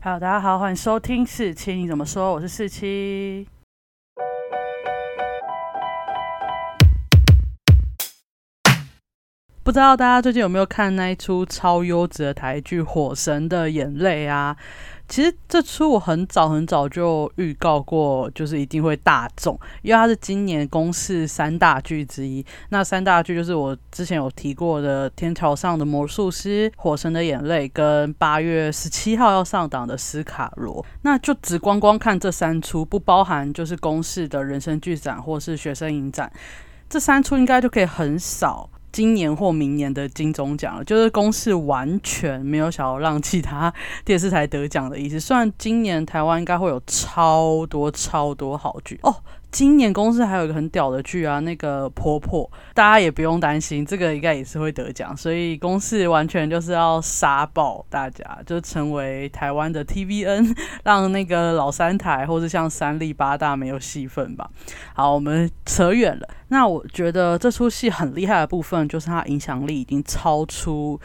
Hello，大家好，欢迎收听四七，你怎么说？我是四七。不知道大家最近有没有看那一出超优质的台剧《火神的眼泪》啊？其实这出我很早很早就预告过，就是一定会大众，因为它是今年公视三大剧之一。那三大剧就是我之前有提过的《天桥上的魔术师》《火神的眼泪》跟八月十七号要上档的《斯卡罗》。那就只光光看这三出，不包含就是公视的人生剧展或是学生影展，这三出应该就可以很少。今年或明年的金钟奖，就是公视完全没有想要让其他电视台得奖的意思。虽然今年台湾应该会有超多超多好剧哦。今年公司还有一个很屌的剧啊，那个婆婆，大家也不用担心，这个应该也是会得奖，所以公司完全就是要杀爆大家，就成为台湾的 TVN，让那个老三台或者像三立八大没有戏份吧。好，我们扯远了。那我觉得这出戏很厉害的部分，就是它影响力已经超出。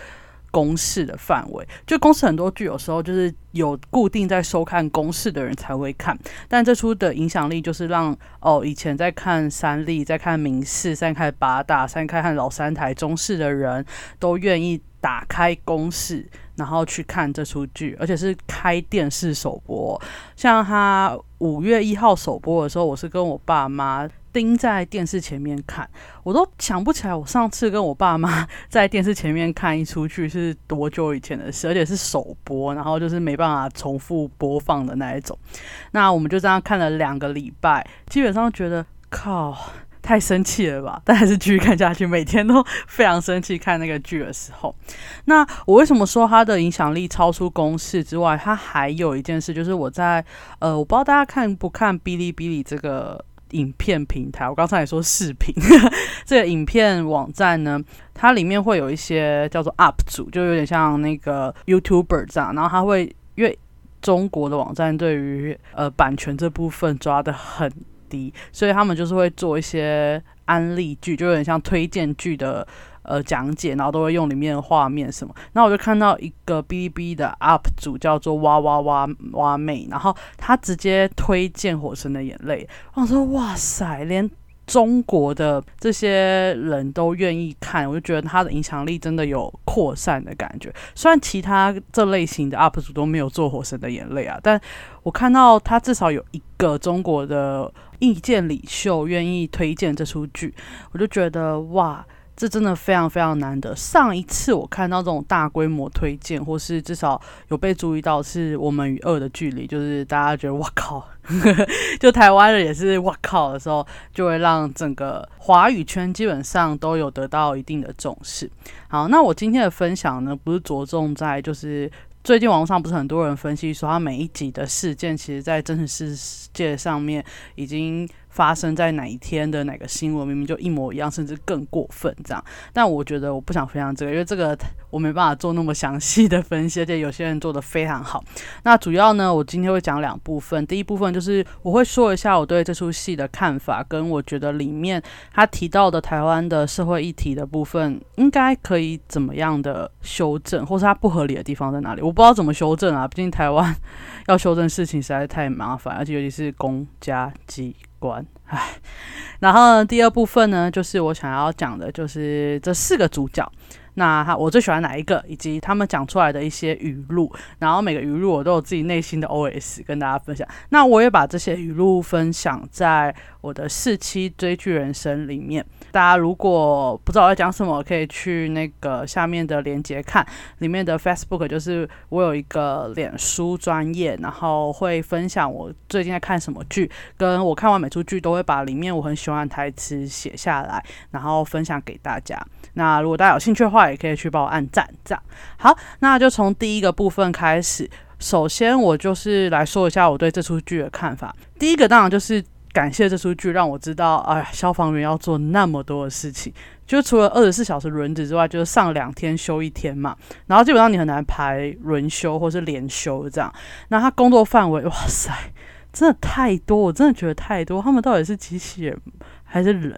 公式的范围，就公式很多剧有时候就是有固定在收看公式的人才会看，但这出的影响力就是让哦以前在看三立、在看明视、在看八大、在看老三台中视的人都愿意打开公式，然后去看这出剧，而且是开电视首播。像他五月一号首播的时候，我是跟我爸妈。盯在电视前面看，我都想不起来我上次跟我爸妈 在电视前面看一出剧是多久以前的事，而且是首播，然后就是没办法重复播放的那一种。那我们就这样看了两个礼拜，基本上觉得靠，太生气了吧？但还是继续看下去，每天都非常生气看那个剧的时候。那我为什么说它的影响力超出公式之外？它还有一件事，就是我在呃，我不知道大家看不看哔哩哔哩这个。影片平台，我刚才也说视频，这个影片网站呢，它里面会有一些叫做 UP 主，就有点像那个 YouTuber 这样，然后它会因为中国的网站对于呃版权这部分抓的很低，所以他们就是会做一些安利剧，就有点像推荐剧的。呃，讲解，然后都会用里面的画面什么，然后我就看到一个哔哩哔哩的 UP 主叫做哇哇哇哇妹，然后他直接推荐《火神的眼泪》，我说哇塞，连中国的这些人都愿意看，我就觉得他的影响力真的有扩散的感觉。虽然其他这类型的 UP 主都没有做《火神的眼泪》啊，但我看到他至少有一个中国的意见领袖愿意推荐这出剧，我就觉得哇。这真的非常非常难得。上一次我看到这种大规模推荐，或是至少有被注意到，是我们与恶的距离，就是大家觉得“哇靠”，就台湾人也是“哇靠”的时候，就会让整个华语圈基本上都有得到一定的重视。好，那我今天的分享呢，不是着重在就是最近网络上不是很多人分析说，他每一集的事件，其实在真实世界上面已经。发生在哪一天的哪个新闻，明明就一模一样，甚至更过分这样。但我觉得我不想分享这个，因为这个我没办法做那么详细的分析，而且有些人做的非常好。那主要呢，我今天会讲两部分。第一部分就是我会说一下我对这出戏的看法，跟我觉得里面他提到的台湾的社会议题的部分，应该可以怎么样的修正，或是它不合理的地方在哪里？我不知道怎么修正啊，毕竟台湾要修正事情实在太麻烦，而且尤其是公家机。关，唉，然后呢第二部分呢，就是我想要讲的，就是这四个主角。那他我最喜欢哪一个，以及他们讲出来的一些语录，然后每个语录我都有自己内心的 OS 跟大家分享。那我也把这些语录分享在我的四期追剧人生里面。大家如果不知道我在讲什么，可以去那个下面的链接看里面的 Facebook，就是我有一个脸书专业，然后会分享我最近在看什么剧，跟我看完每出剧都会把里面我很喜欢的台词写下来，然后分享给大家。那如果大家有兴趣的话，也可以去帮我按赞。这样好，那就从第一个部分开始。首先，我就是来说一下我对这出剧的看法。第一个当然就是感谢这出剧，让我知道，哎呀，消防员要做那么多的事情，就除了二十四小时轮值之外，就是上两天休一天嘛。然后基本上你很难排轮休或是连休这样。那他工作范围，哇塞，真的太多，我真的觉得太多。他们到底是机器人还是人？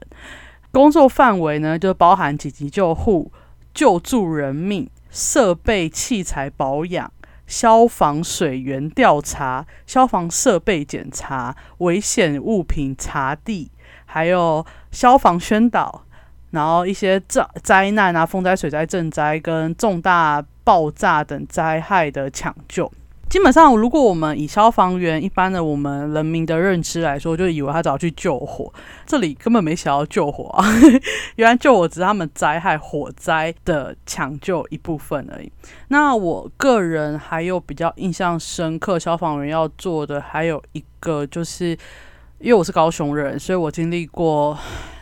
工作范围呢，就包含紧急救护、救助人命、设备器材保养，消防水源调查、消防设备检查、危险物品查地，还有消防宣导，然后一些灾灾难啊，风灾、水灾、震灾跟重大爆炸等灾害的抢救。基本上，如果我们以消防员一般的我们人民的认知来说，就以为他只要去救火，这里根本没想要救火啊！原来救火只是他们灾害火灾的抢救一部分而已。那我个人还有比较印象深刻，消防员要做的还有一个，就是因为我是高雄人，所以我经历过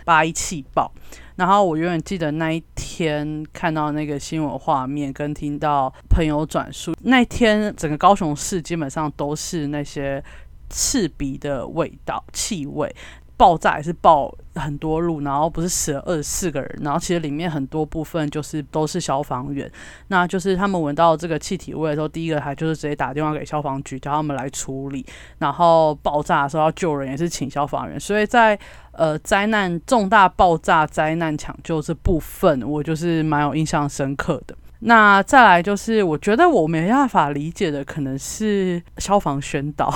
八一气爆。然后我永远记得那一天看到那个新闻画面，跟听到朋友转述，那天整个高雄市基本上都是那些刺鼻的味道、气味。爆炸也是爆很多路，然后不是死了二十四个人，然后其实里面很多部分就是都是消防员，那就是他们闻到这个气体味的时候，第一个还就是直接打电话给消防局，叫他们来处理。然后爆炸的时候要救人，也是请消防员。所以在呃灾难重大爆炸灾难抢救这部分，我就是蛮有印象深刻的。那再来就是我觉得我没办法理解的，可能是消防宣导，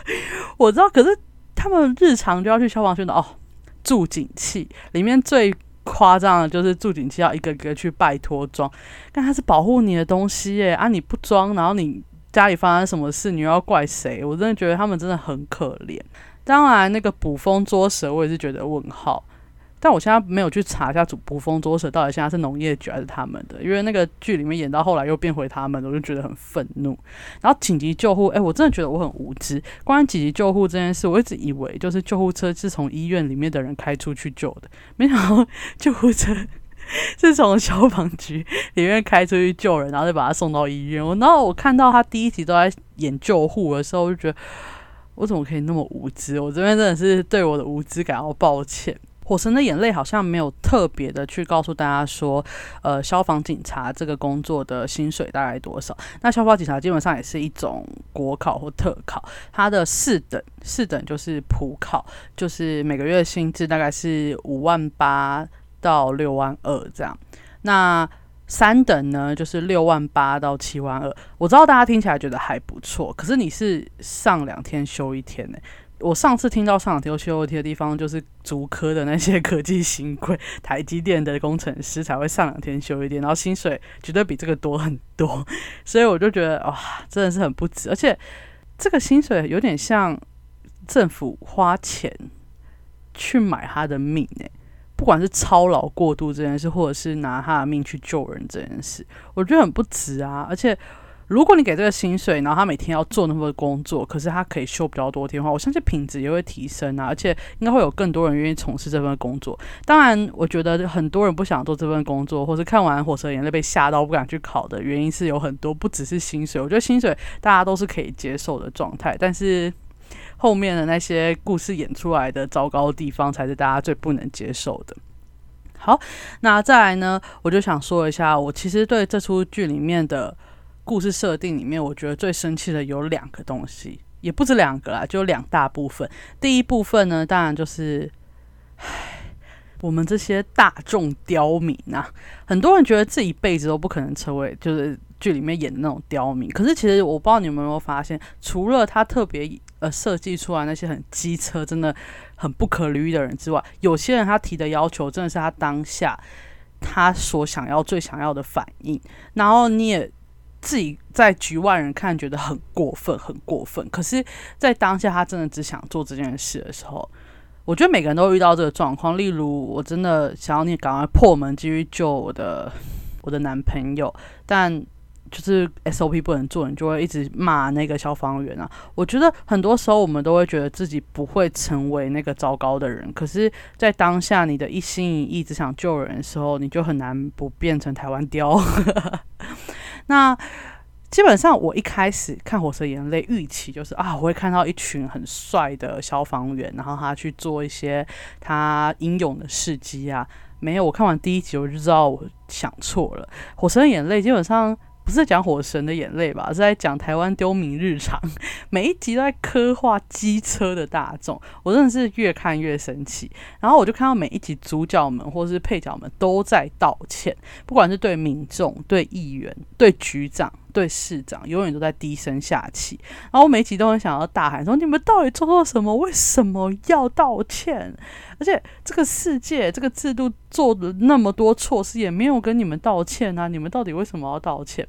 我知道，可是。他们日常就要去消防宣导哦，助警器里面最夸张的就是助警器要一个个去拜托装，但它是保护你的东西耶啊！你不装，然后你家里发生什么事，你又要怪谁？我真的觉得他们真的很可怜。当然，那个捕风捉蛇，我也是觉得问号。但我现在没有去查一下主捕风捉蛇到底现在是农业局还是他们的，因为那个剧里面演到后来又变回他们，我就觉得很愤怒。然后紧急救护，哎，我真的觉得我很无知。关于紧急救护这件事，我一直以为就是救护车是从医院里面的人开出去救的，没想到救护车是从消防局里面开出去救人，然后再把他送到医院。我然后我看到他第一集都在演救护的时候，我就觉得我怎么可以那么无知？我这边真的是对我的无知感到抱歉。火神的眼泪好像没有特别的去告诉大家说，呃，消防警察这个工作的薪水大概多少？那消防警察基本上也是一种国考或特考，它的四等四等就是普考，就是每个月薪资大概是五万八到六万二这样。那三等呢，就是六万八到七万二。我知道大家听起来觉得还不错，可是你是上两天休一天呢。我上次听到上两天休 OT 的地方，就是竹科的那些科技新贵、台积电的工程师才会上两天休一天，然后薪水绝对比这个多很多，所以我就觉得哇，真的是很不值，而且这个薪水有点像政府花钱去买他的命诶，不管是操劳过度这件事，或者是拿他的命去救人这件事，我觉得很不值啊，而且。如果你给这个薪水，然后他每天要做那么多工作，可是他可以休比较多天的话，我相信品质也会提升啊，而且应该会有更多人愿意从事这份工作。当然，我觉得很多人不想做这份工作，或是看完《火车眼泪》被吓到不敢去考的原因是有很多，不只是薪水。我觉得薪水大家都是可以接受的状态，但是后面的那些故事演出来的糟糕的地方，才是大家最不能接受的。好，那再来呢，我就想说一下，我其实对这出剧里面的。故事设定里面，我觉得最生气的有两个东西，也不止两个啦，就两大部分。第一部分呢，当然就是，唉，我们这些大众刁民啊，很多人觉得这一辈子都不可能成为就是剧里面演的那种刁民。可是其实我不知道你们有没有发现，除了他特别呃设计出来那些很机车、真的很不可理喻的人之外，有些人他提的要求真的是他当下他所想要、最想要的反应，然后你也。自己在局外人看觉得很过分，很过分。可是，在当下他真的只想做这件事的时候，我觉得每个人都遇到这个状况。例如，我真的想要你赶快破门继续救我的我的男朋友，但就是 SOP 不能做，你就会一直骂那个消防员啊。我觉得很多时候我们都会觉得自己不会成为那个糟糕的人，可是，在当下你的一心一意只想救人的时候，你就很难不变成台湾雕。那基本上，我一开始看《火车眼泪》，预期就是啊，我会看到一群很帅的消防员，然后他去做一些他英勇的事迹啊。没有，我看完第一集我就知道我想错了，《火车眼泪》基本上。不是讲火神的眼泪吧？是在讲台湾丢民日常，每一集都在刻画机车的大众，我真的是越看越生气。然后我就看到每一集主角们或是配角们都在道歉，不管是对民众、对议员、对局长，对市长永远都在低声下气，然后我每集都很想要大喊说：“你们到底做错什么？为什么要道歉？而且这个世界、这个制度做了那么多错事，也没有跟你们道歉啊！你们到底为什么要道歉？”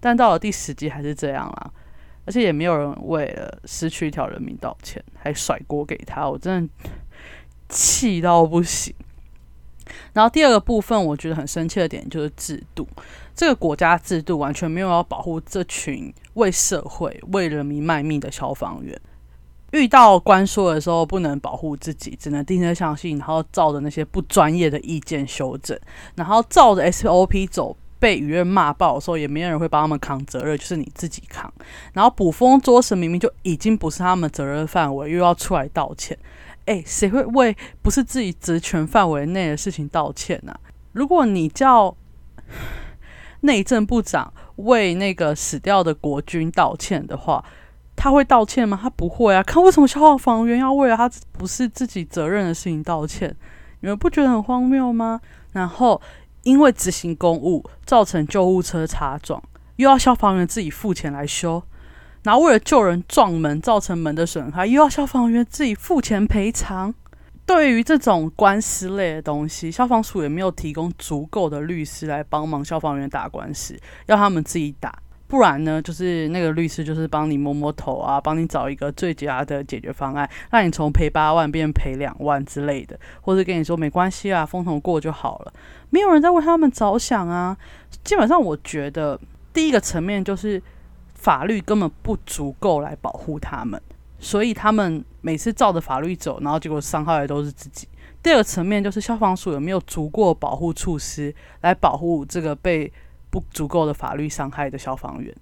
但到了第十集还是这样啦，而且也没有人为了失去一条人命道歉，还甩锅给他，我真的气到不行。然后第二个部分，我觉得很生气的点就是制度，这个国家制度完全没有要保护这群为社会、为人民卖命的消防员。遇到官说的时候，不能保护自己，只能盯着相信，然后照着那些不专业的意见修正，然后照着 SOP 走，被舆论骂爆的时候，也没有人会帮他们扛责任，就是你自己扛。然后捕风捉影，明明就已经不是他们责任范围，又要出来道歉。哎，谁会为不是自己职权范围内的事情道歉呢？如果你叫内政部长为那个死掉的国军道歉的话，他会道歉吗？他不会啊！看为什么消防员要为了他不是自己责任的事情道歉？你们不觉得很荒谬吗？然后因为执行公务造成救护车擦撞，又要消防员自己付钱来修。然后为了救人撞门造成门的损害，又要消防员自己付钱赔偿。对于这种官司类的东西，消防署也没有提供足够的律师来帮忙消防员打官司，要他们自己打。不然呢，就是那个律师就是帮你摸摸头啊，帮你找一个最佳的解决方案，让你从赔八万变赔两万之类的，或者跟你说没关系啊，风头过就好了。没有人在为他们着想啊。基本上，我觉得第一个层面就是。法律根本不足够来保护他们，所以他们每次照着法律走，然后结果伤害的都是自己。第二个层面就是消防署有没有足够保护措施来保护这个被不足够的法律伤害的消防员？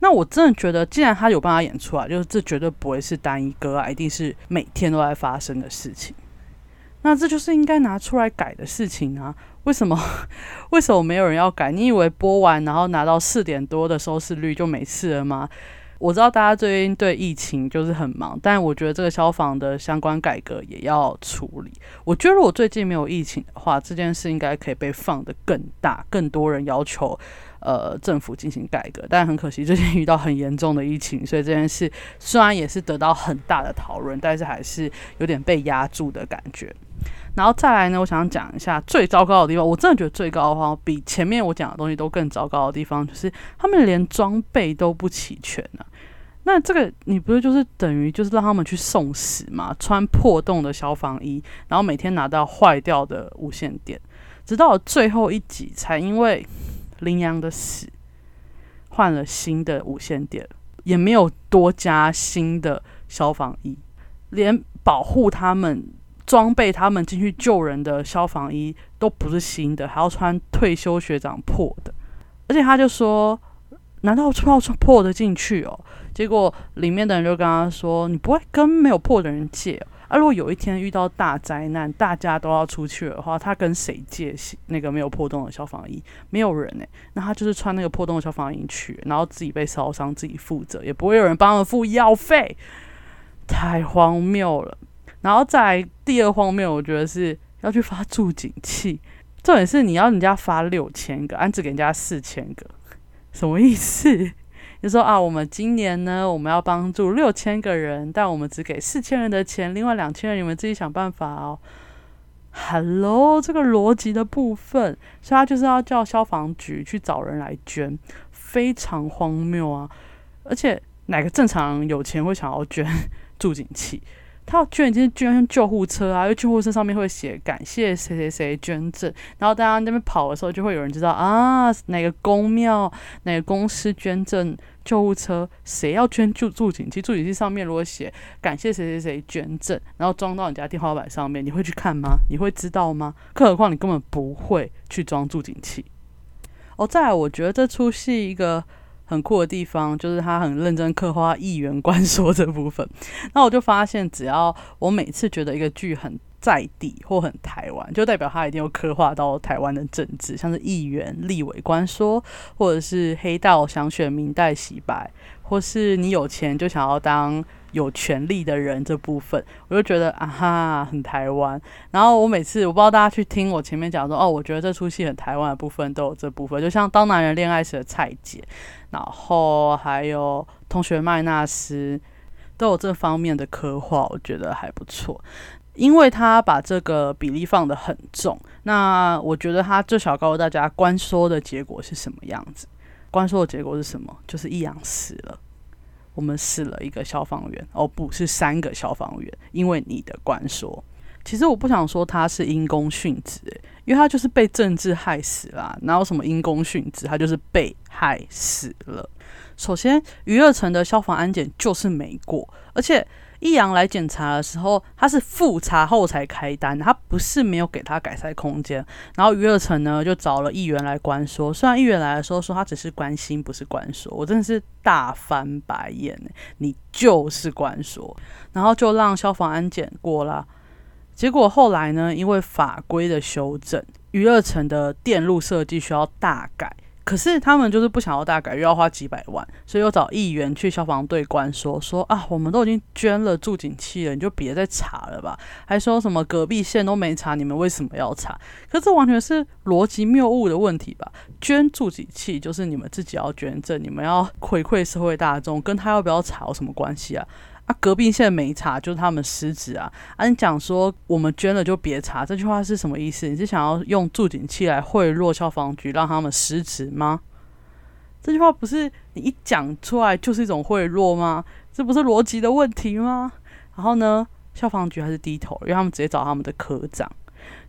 那我真的觉得，既然他有办法演出来，就是这绝对不会是单一个案，一定是每天都在发生的事情。那这就是应该拿出来改的事情啊。为什么？为什么没有人要改？你以为播完然后拿到四点多的收视率就没事了吗？我知道大家最近对疫情就是很忙，但我觉得这个消防的相关改革也要处理。我觉得如果最近没有疫情的话，这件事应该可以被放得更大，更多人要求呃政府进行改革。但很可惜，最近遇到很严重的疫情，所以这件事虽然也是得到很大的讨论，但是还是有点被压住的感觉。然后再来呢，我想讲一下最糟糕的地方。我真的觉得最高的话，比前面我讲的东西都更糟糕的地方，就是他们连装备都不齐全呢。那这个你不是就是等于就是让他们去送死吗？穿破洞的消防衣，然后每天拿到坏掉的无线电，直到最后一集才因为羚羊的死换了新的无线电，也没有多加新的消防衣，连保护他们。装备他们进去救人的消防衣都不是新的，还要穿退休学长破的，而且他就说：“难道穿要穿破的进去哦？”结果里面的人就跟他说：“你不会跟没有破的人借啊？如果有一天遇到大灾难，大家都要出去的话，他跟谁借那个没有破洞的消防衣？没有人诶。那他就是穿那个破洞的消防衣去，然后自己被烧伤自己负责，也不会有人帮他付医药费，太荒谬了。”然后再第二方面，我觉得是要去发助警器。重点是你要人家发六千个，安只给人家四千个，什么意思？就说啊，我们今年呢，我们要帮助六千个人，但我们只给四千人的钱，另外两千人你们自己想办法哦。Hello，这个逻辑的部分，所以他就是要叫消防局去找人来捐，非常荒谬啊！而且哪个正常有钱会想要捐 助警器？他捐已经是捐救护车啊，因为救护车上面会写感谢谁谁谁捐赠，然后大家那边跑的时候，就会有人知道啊，哪个公庙、哪个公司捐赠救护车，谁要捐助助警器，助警器上面如果写感谢谁谁谁捐赠，然后装到你家天花板上面，你会去看吗？你会知道吗？更何况你根本不会去装助警器。哦，再来，我觉得这出戏一个。很酷的地方就是他很认真刻画议员官 说这部分，那我就发现，只要我每次觉得一个剧很在地或很台湾，就代表他一定有刻画到台湾的政治，像是议员、立委官说，或者是黑道想选明代洗白，或是你有钱就想要当有权利的人这部分，我就觉得啊哈很台湾。然后我每次我不知道大家去听我前面讲说哦，我觉得这出戏很台湾的部分都有这部分，就像《当男人恋爱时》的蔡姐，然后还有同学麦纳斯都有这方面的刻画，我觉得还不错。因为他把这个比例放得很重，那我觉得他至少告诉大家，关说的结果是什么样子。关说的结果是什么？就是易阳死了，我们死了一个消防员，哦，不是三个消防员，因为你的关说。其实我不想说他是因公殉职，因为他就是被政治害死了，哪有什么因公殉职？他就是被害死了。首先，余乐城的消防安检就是没过，而且。易阳来检查的时候，他是复查后才开单，他不是没有给他改善空间。然后余乐成呢就找了议员来关说，虽然议员来的时候说他只是关心，不是关说，我真的是大翻白眼你就是关说，然后就让消防安检过了。结果后来呢，因为法规的修正，余乐成的电路设计需要大改。可是他们就是不想要大改，又要花几百万，所以又找议员去消防队关说说啊，我们都已经捐了助警器了，你就别再查了吧。还说什么隔壁县都没查，你们为什么要查？可这完全是逻辑谬误的问题吧？捐助警器就是你们自己要捐赠，你们要回馈社会大众，跟他要不要查有什么关系啊？啊，隔壁现在没查，就是他们失职啊！啊，你讲说我们捐了就别查，这句话是什么意思？你是想要用助警器来贿赂消防局，让他们失职吗？这句话不是你一讲出来就是一种贿赂吗？这不是逻辑的问题吗？然后呢，消防局还是低头，因为他们直接找他们的科长。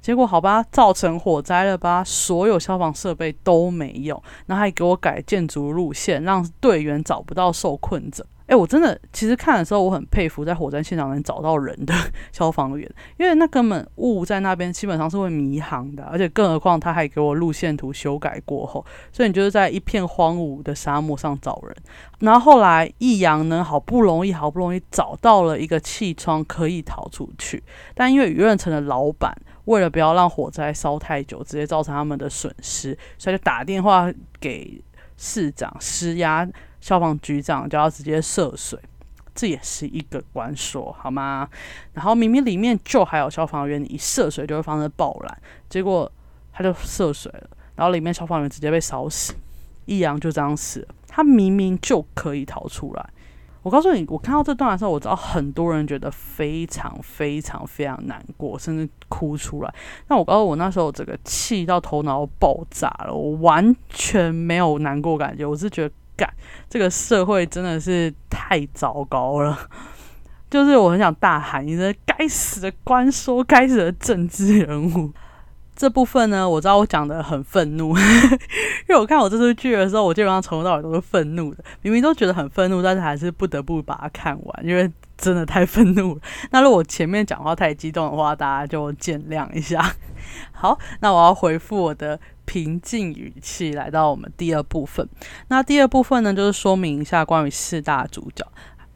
结果好吧，造成火灾了吧？所有消防设备都没用，然后还给我改建筑路线，让队员找不到受困者。哎，我真的其实看的时候，我很佩服在火灾现场能找到人的 消防员，因为那根本雾在那边基本上是会迷航的，而且更何况他还给我路线图修改过后，所以你就是在一片荒芜的沙漠上找人。然后后来易阳呢，好不容易好不容易找到了一个气窗可以逃出去，但因为余润城的老板为了不要让火灾烧太久，直接造成他们的损失，所以就打电话给市长施压。消防局长就要直接涉水，这也是一个关说，好吗？然后明明里面就还有消防员，一涉水就会发生爆燃，结果他就涉水了，然后里面消防员直接被烧死，易阳就这样死了。他明明就可以逃出来。我告诉你，我看到这段的时候，我知道很多人觉得非常非常非常难过，甚至哭出来。但我告诉我那时候整个气到头脑爆炸了，我完全没有难过感觉，我是觉得。这个社会真的是太糟糕了，就是我很想大喊一声：“该死的官说，该死的政治人物！”这部分呢，我知道我讲的很愤怒，因为我看我这出剧的时候，我基本上从头到尾都是愤怒的，明明都觉得很愤怒，但是还是不得不把它看完，因为真的太愤怒了。那如果前面讲话太激动的话，大家就见谅一下。好，那我要回复我的。平静语气来到我们第二部分。那第二部分呢，就是说明一下关于四大主角：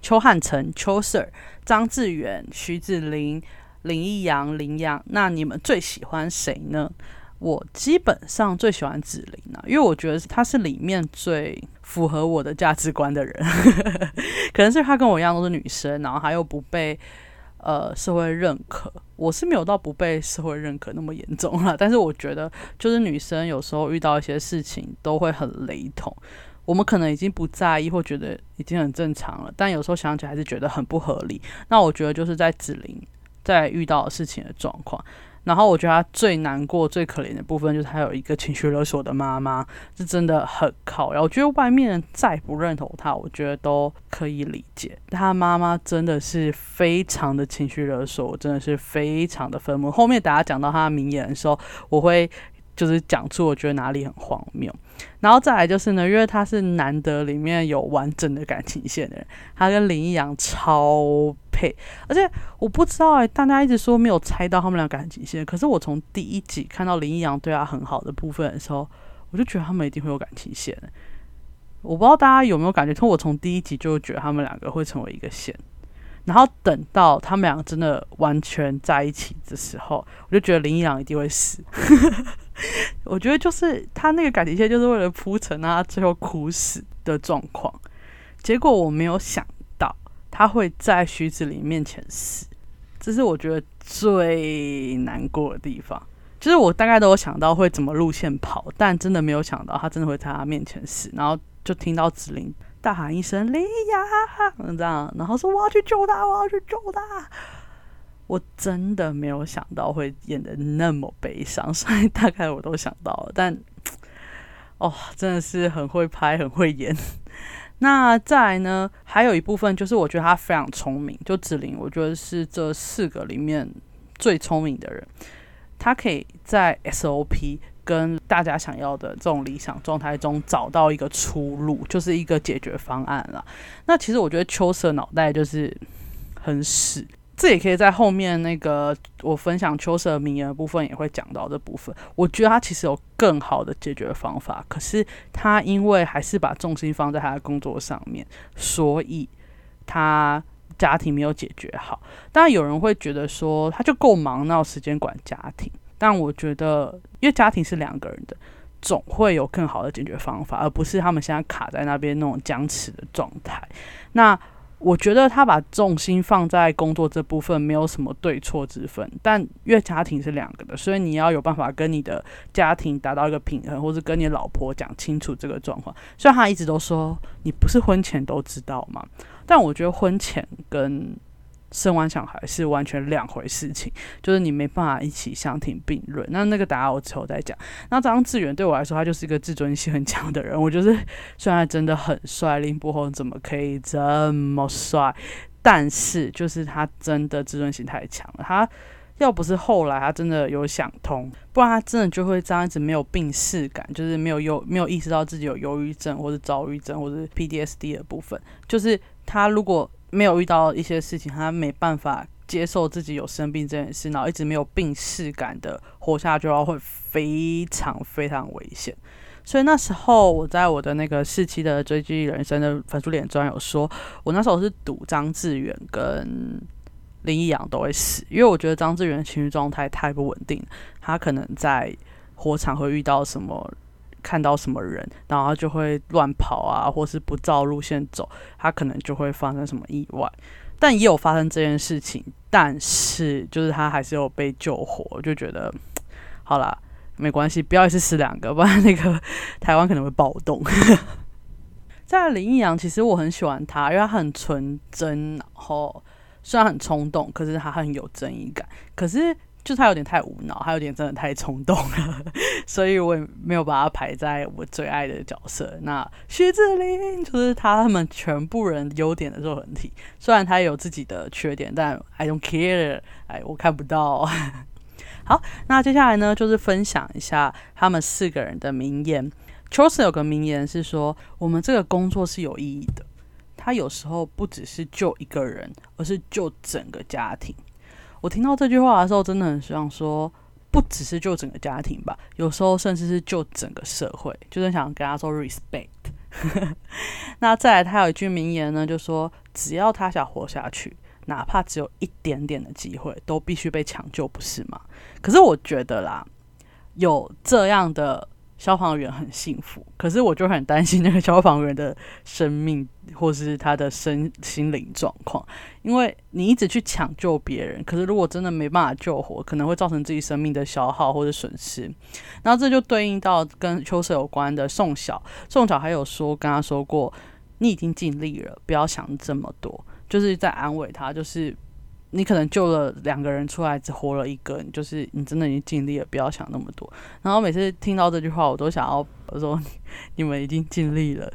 邱汉成、邱 Sir、张志远、徐子林、林奕阳、林阳。那你们最喜欢谁呢？我基本上最喜欢子林啊，因为我觉得他是里面最符合我的价值观的人。可能是他跟我一样都是女生，然后他又不被。呃，社会认可，我是没有到不被社会认可那么严重了。但是我觉得，就是女生有时候遇到一些事情都会很雷同。我们可能已经不在意或觉得已经很正常了，但有时候想起来还是觉得很不合理。那我觉得就是在紫菱在遇到事情的状况。然后我觉得他最难过、最可怜的部分就是他有一个情绪勒索的妈妈，是真的很靠。然后我觉得外面人再不认同他，我觉得都可以理解。他妈妈真的是非常的情绪勒索，我真的是非常的愤怒。后面大家讲到他的名言的时候，我会就是讲出我觉得哪里很荒谬。然后再来就是呢，因为他是难得里面有完整的感情线的人，他跟林一阳超。配，而且我不知道哎，大家一直说没有猜到他们俩感情线，可是我从第一集看到林一阳对他很好的部分的时候，我就觉得他们一定会有感情线。我不知道大家有没有感觉，从我从第一集就觉得他们两个会成为一个线，然后等到他们两个真的完全在一起的时候，我就觉得林一郎一定会死。我觉得就是他那个感情线就是为了铺陈他最后哭死的状况。结果我没有想到他会在徐子林面前死，这是我觉得最难过的地方。就是我大概都有想到会怎么路线跑，但真的没有想到他真的会在他面前死，然后就听到子林。大喊一声“李雅”，这样，然后说我要去救他，我要去救他。我真的没有想到会演的那么悲伤，所以大概我都想到了。但哦，真的是很会拍，很会演。那再来呢？还有一部分就是我觉得他非常聪明，就子林，我觉得是这四个里面最聪明的人。他可以在 SOP。跟大家想要的这种理想状态中找到一个出路，就是一个解决方案了。那其实我觉得秋色脑袋就是很屎，这也可以在后面那个我分享秋色名言的部分也会讲到这部分。我觉得他其实有更好的解决方法，可是他因为还是把重心放在他的工作上面，所以他家庭没有解决好。当然有人会觉得说，他就够忙，哪有时间管家庭？但我觉得，因为家庭是两个人的，总会有更好的解决方法，而不是他们现在卡在那边那种僵持的状态。那我觉得他把重心放在工作这部分，没有什么对错之分。但因为家庭是两个的，所以你要有办法跟你的家庭达到一个平衡，或是跟你老婆讲清楚这个状况。虽然他一直都说你不是婚前都知道吗？但我觉得婚前跟生完小孩是完全两回事情，就是你没办法一起相提并论。那那个答案我之后再讲。那张志远对我来说，他就是一个自尊心很强的人。我就是虽然真的很帅，林柏宏怎么可以这么帅？但是就是他真的自尊心太强了。他要不是后来他真的有想通，不然他真的就会这样子没有病逝感，就是没有忧没有意识到自己有忧郁症或者躁郁症或者 PDSD 的部分。就是他如果没有遇到一些事情，他没办法接受自己有生病这件事，然后一直没有病逝感的活下去，会非常非常危险。所以那时候我在我的那个四期的追剧人生的粉丝脸专有说，我那时候是赌张志远跟林一阳都会死，因为我觉得张志远情绪状态太不稳定，他可能在火场会遇到什么。看到什么人，然后就会乱跑啊，或是不照路线走，他可能就会发生什么意外。但也有发生这件事情，但是就是他还是有被救活，就觉得好啦，没关系，不要一次死两个，不然那个 台湾可能会暴动。在林奕阳，其实我很喜欢他，因为他很纯真，然 后虽然很冲动，可是他很有正义感，可是。就是他有点太无脑，他有点真的太冲动了，所以我也没有把他排在我最爱的角色。那徐志林就是他们全部人优点的作文体，虽然他有自己的缺点，但 I don't care，哎，我看不到。好，那接下来呢，就是分享一下他们四个人的名言。秋实有个名言是说，我们这个工作是有意义的，他有时候不只是救一个人，而是救整个家庭。我听到这句话的时候，真的很想说，不只是救整个家庭吧，有时候甚至是救整个社会，就是想跟他说 respect。那再来，他有一句名言呢，就说只要他想活下去，哪怕只有一点点的机会，都必须被抢救，不是吗？可是我觉得啦，有这样的。消防员很幸福，可是我就很担心那个消防员的生命或是他的身心灵状况，因为你一直去抢救别人，可是如果真的没办法救活，可能会造成自己生命的消耗或者损失。然后这就对应到跟秋色有关的宋晓，宋晓还有说跟他说过，你已经尽力了，不要想这么多，就是在安慰他，就是。你可能救了两个人出来，只活了一个，就是你真的已经尽力了，不要想那么多。然后每次听到这句话，我都想要我说你们已经尽力了。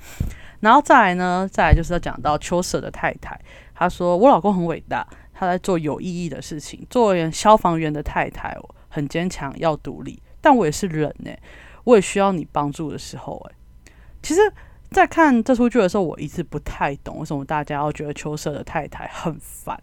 然后再来呢，再来就是要讲到秋舍的太太，她说我老公很伟大，他在做有意义的事情。作为消防员的太太，很坚强，要独立，但我也是人呢，我也需要你帮助的时候哎。其实。在看这出剧的时候，我一直不太懂为什么大家要觉得秋色的太太很烦，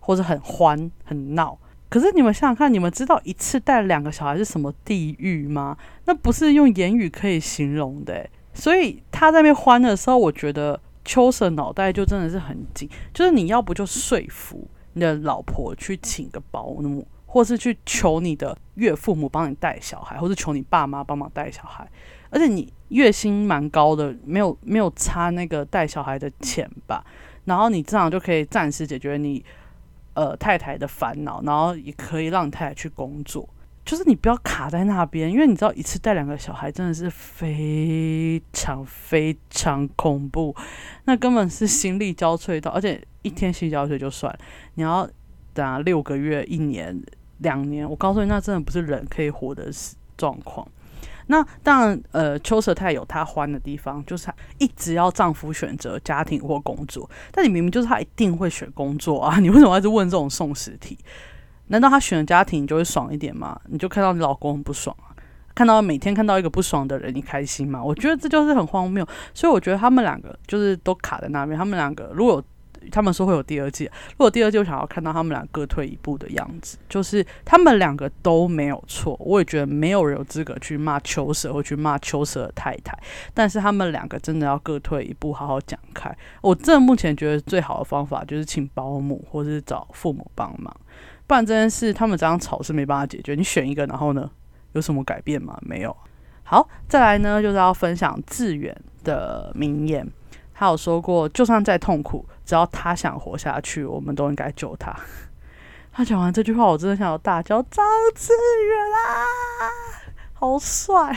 或者很欢、很闹。可是你们想想看，你们知道一次带两个小孩是什么地狱吗？那不是用言语可以形容的。所以他在那边欢的时候，我觉得秋婶脑袋就真的是很紧，就是你要不就说服你的老婆去请个保姆，或是去求你的岳父母帮你带小孩，或是求你爸妈帮忙带小孩，而且你月薪蛮高的，没有没有差那个带小孩的钱吧，然后你这样就可以暂时解决你呃太太的烦恼，然后也可以让太太去工作。就是你不要卡在那边，因为你知道一次带两个小孩真的是非常非常恐怖，那根本是心力交瘁到，而且一天心力交瘁就算，你要等六个月、一年、两年，我告诉你，那真的不是人可以活的状况。那当然，呃，秋舍太有她欢的地方，就是她一直要丈夫选择家庭或工作，但你明明就是她一定会选工作啊，你为什么一直问这种送死题？难道他选了家庭，你就会爽一点吗？你就看到你老公很不爽啊？看到每天看到一个不爽的人，你开心吗？我觉得这就是很荒谬。所以我觉得他们两个就是都卡在那边。他们两个如果他们说会有第二季，如果第二季我想要看到他们俩各退一步的样子，就是他们两个都没有错。我也觉得没有人有资格去骂秋蛇或去骂秋蛇的太太。但是他们两个真的要各退一步，好好讲开。我这目前觉得最好的方法就是请保姆或是找父母帮忙。不然这件事，他们这样吵是没办法解决。你选一个，然后呢，有什么改变吗？没有。好，再来呢，就是要分享志远的名言。他有说过，就算再痛苦，只要他想活下去，我们都应该救他。他讲完这句话，我真的想要大叫：张志远啊，好帅！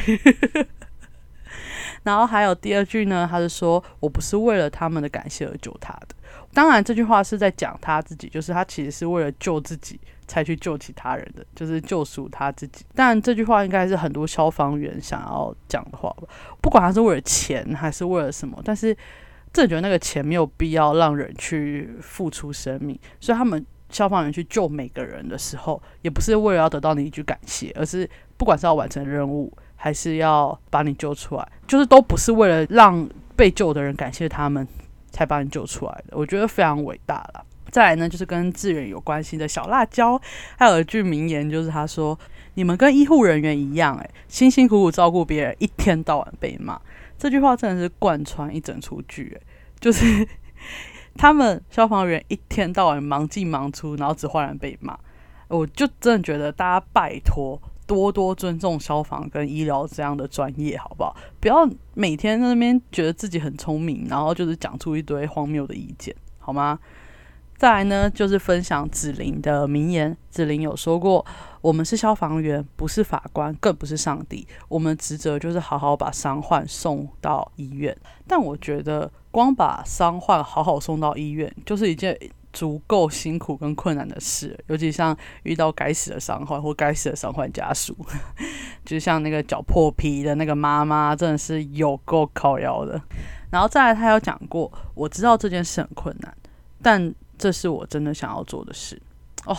然后还有第二句呢，他是说我不是为了他们的感谢而救他的。当然，这句话是在讲他自己，就是他其实是为了救自己才去救其他人的，就是救赎他自己。但这句话应该是很多消防员想要讲的话吧？不管他是为了钱还是为了什么，但是真的觉得那个钱没有必要让人去付出生命，所以他们消防员去救每个人的时候，也不是为了要得到你一句感谢，而是不管是要完成任务，还是要把你救出来，就是都不是为了让被救的人感谢他们。才把你救出来的，我觉得非常伟大了。再来呢，就是跟志远有关系的小辣椒，还有一句名言，就是他说：“你们跟医护人员一样，诶，辛辛苦苦照顾别人，一天到晚被骂。”这句话真的是贯穿一整出剧，诶，就是 他们消防员一天到晚忙进忙出，然后只换人被骂。我就真的觉得大家拜托。多多尊重消防跟医疗这样的专业，好不好？不要每天在那边觉得自己很聪明，然后就是讲出一堆荒谬的意见，好吗？再来呢，就是分享子琳的名言。子琳有说过：“我们是消防员，不是法官，更不是上帝。我们职责就是好好把伤患送到医院。”但我觉得，光把伤患好好送到医院，就是一件。足够辛苦跟困难的事，尤其像遇到该死的伤患或该死的伤患家属，就像那个脚破皮的那个妈妈，真的是有够靠腰的。然后再来，他有讲过，我知道这件事很困难，但这是我真的想要做的事。哦，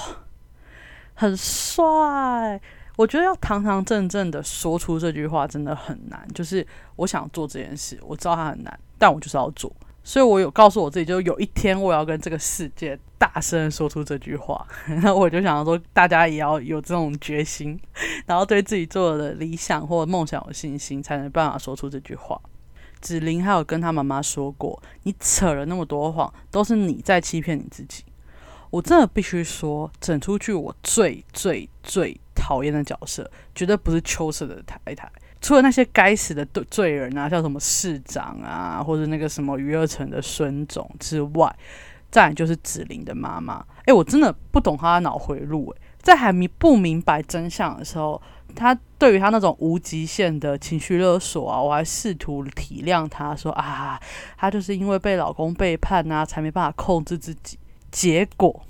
很帅！我觉得要堂堂正正的说出这句话真的很难。就是我想做这件事，我知道它很难，但我就是要做。所以我有告诉我自己，就有一天我要跟这个世界大声说出这句话。然后我就想说，大家也要有这种决心，然后对自己做的理想或梦想有信心，才能办法说出这句话。子琳还有跟他妈妈说过：“你扯了那么多谎，都是你在欺骗你自己。”我真的必须说，整出剧我最最最讨厌的角色，绝对不是秋色的太太。除了那些该死的罪罪人啊，像什么市长啊，或者那个什么余二成的孙总之外，再就是子琳的妈妈。哎，我真的不懂她的脑回路。哎，在还明不明白真相的时候，她对于她那种无极限的情绪勒索啊，我还试图体谅她，说啊，她就是因为被老公背叛啊，才没办法控制自己。结果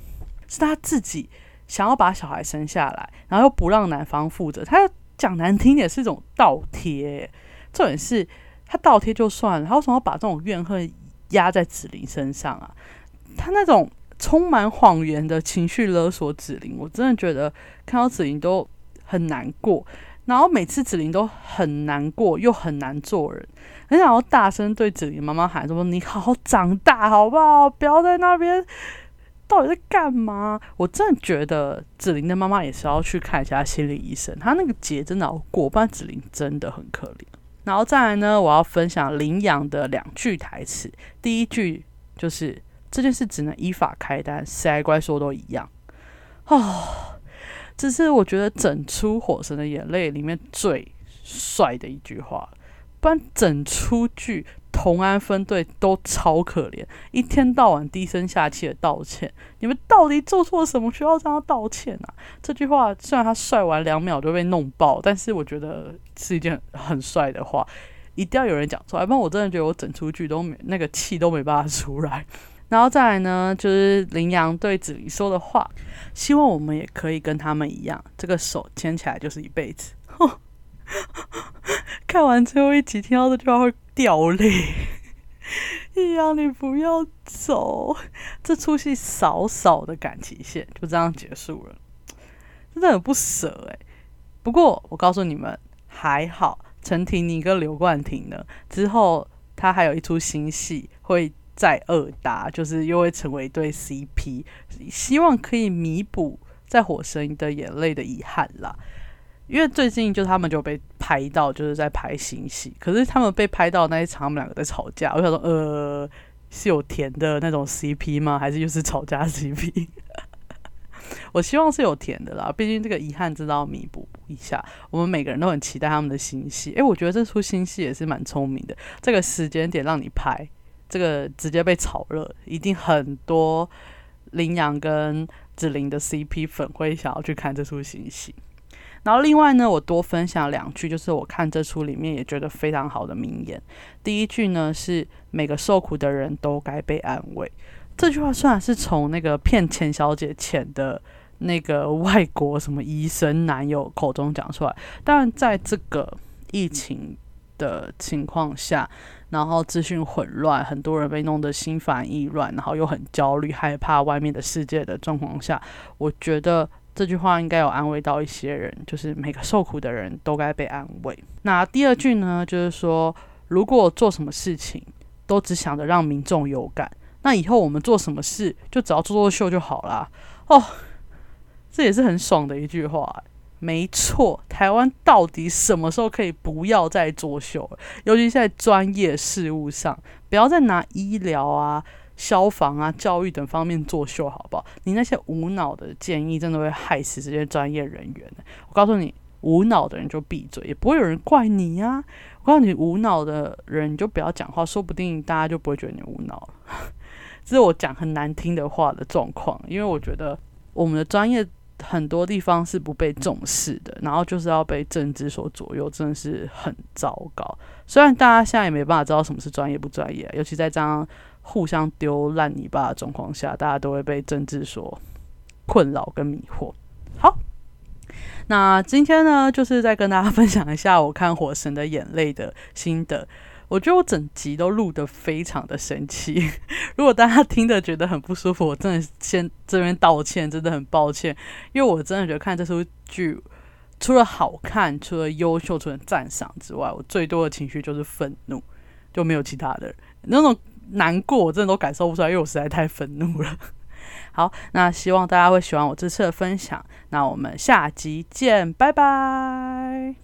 是他自己想要把小孩生下来，然后又不让男方负责，他。讲难听点是一种倒贴，重点是他倒贴就算了，他为什么要把这种怨恨压在子琳身上啊？他那种充满谎言的情绪勒索子琳，我真的觉得看到子琳都很难过。然后每次子琳都很难过，又很难做人，很想要大声对子琳妈妈喊说：“你好好长大好不好？不要在那边。”到底在干嘛？我真的觉得子琳的妈妈也是要去看一下心理医生，她那个结真的要过，不然子琳真的很可怜。然后再来呢，我要分享领养的两句台词。第一句就是这件事只能依法开单，谁来怪说都一样。哦，这是我觉得整出《火神的眼泪》里面最帅的一句话。不然整出剧同安分队都超可怜，一天到晚低声下气的道歉。你们到底做错什么需要这样道歉啊？这句话虽然他帅完两秒就被弄爆，但是我觉得是一件很帅的话，一定要有人讲出来。不然我真的觉得我整出剧都没那个气都没办法出来。然后再来呢，就是羚羊对子怡说的话，希望我们也可以跟他们一样，这个手牵起来就是一辈子。看完最后一集，听到这句话会掉泪。易阳，你不要走，这出戏少少的感情线就这样结束了，真的很不舍哎。不过我告诉你们，还好陈婷妮跟刘冠廷呢，之后他还有一出新戏会再二搭，就是又会成为一对 CP，希望可以弥补在《火神的眼泪》的遗憾啦。因为最近就他们就被拍到，就是在拍新戏。可是他们被拍到那一场，他们两个在吵架。我想说，呃，是有甜的那种 CP 吗？还是又是吵架 CP？我希望是有甜的啦，毕竟这个遗憾知道弥补一下。我们每个人都很期待他们的新戏。诶，我觉得这出新戏也是蛮聪明的。这个时间点让你拍，这个直接被炒热，一定很多羚羊跟子琳的 CP 粉会想要去看这出新戏。然后另外呢，我多分享两句，就是我看这出里面也觉得非常好的名言。第一句呢是“每个受苦的人都该被安慰”。这句话虽然是从那个骗钱小姐钱的那个外国什么医生男友口中讲出来，但在这个疫情的情况下，然后资讯混乱，很多人被弄得心烦意乱，然后又很焦虑、害怕外面的世界的状况下，我觉得。这句话应该有安慰到一些人，就是每个受苦的人都该被安慰。那第二句呢，就是说，如果做什么事情都只想着让民众有感，那以后我们做什么事就只要做做秀就好啦。哦，这也是很爽的一句话。没错，台湾到底什么时候可以不要再作秀了？尤其是在专业事务上，不要再拿医疗啊。消防啊、教育等方面作秀，好不好？你那些无脑的建议，真的会害死这些专业人员我告诉你，无脑的人就闭嘴，也不会有人怪你呀。我告诉你，无脑的人你就不要讲话，说不定大家就不会觉得你无脑了。这是我讲很难听的话的状况，因为我觉得我们的专业很多地方是不被重视的，然后就是要被政治所左右，真的是很糟糕。虽然大家现在也没办法知道什么是专业不专业，尤其在这样。互相丢烂泥巴的状况下，大家都会被政治所困扰跟迷惑。好，那今天呢，就是在跟大家分享一下我看《火神的眼泪》的心得。我觉得我整集都录得非常的生气。如果大家听的觉得很不舒服，我真的先这边道歉，真的很抱歉。因为我真的觉得看这出剧，除了好看、除了优秀、除了赞赏之外，我最多的情绪就是愤怒，就没有其他的那种。难过我真的都感受不出来因为我实在太愤怒了。好那希望大家会喜欢我这次的分享那我们下集见拜拜。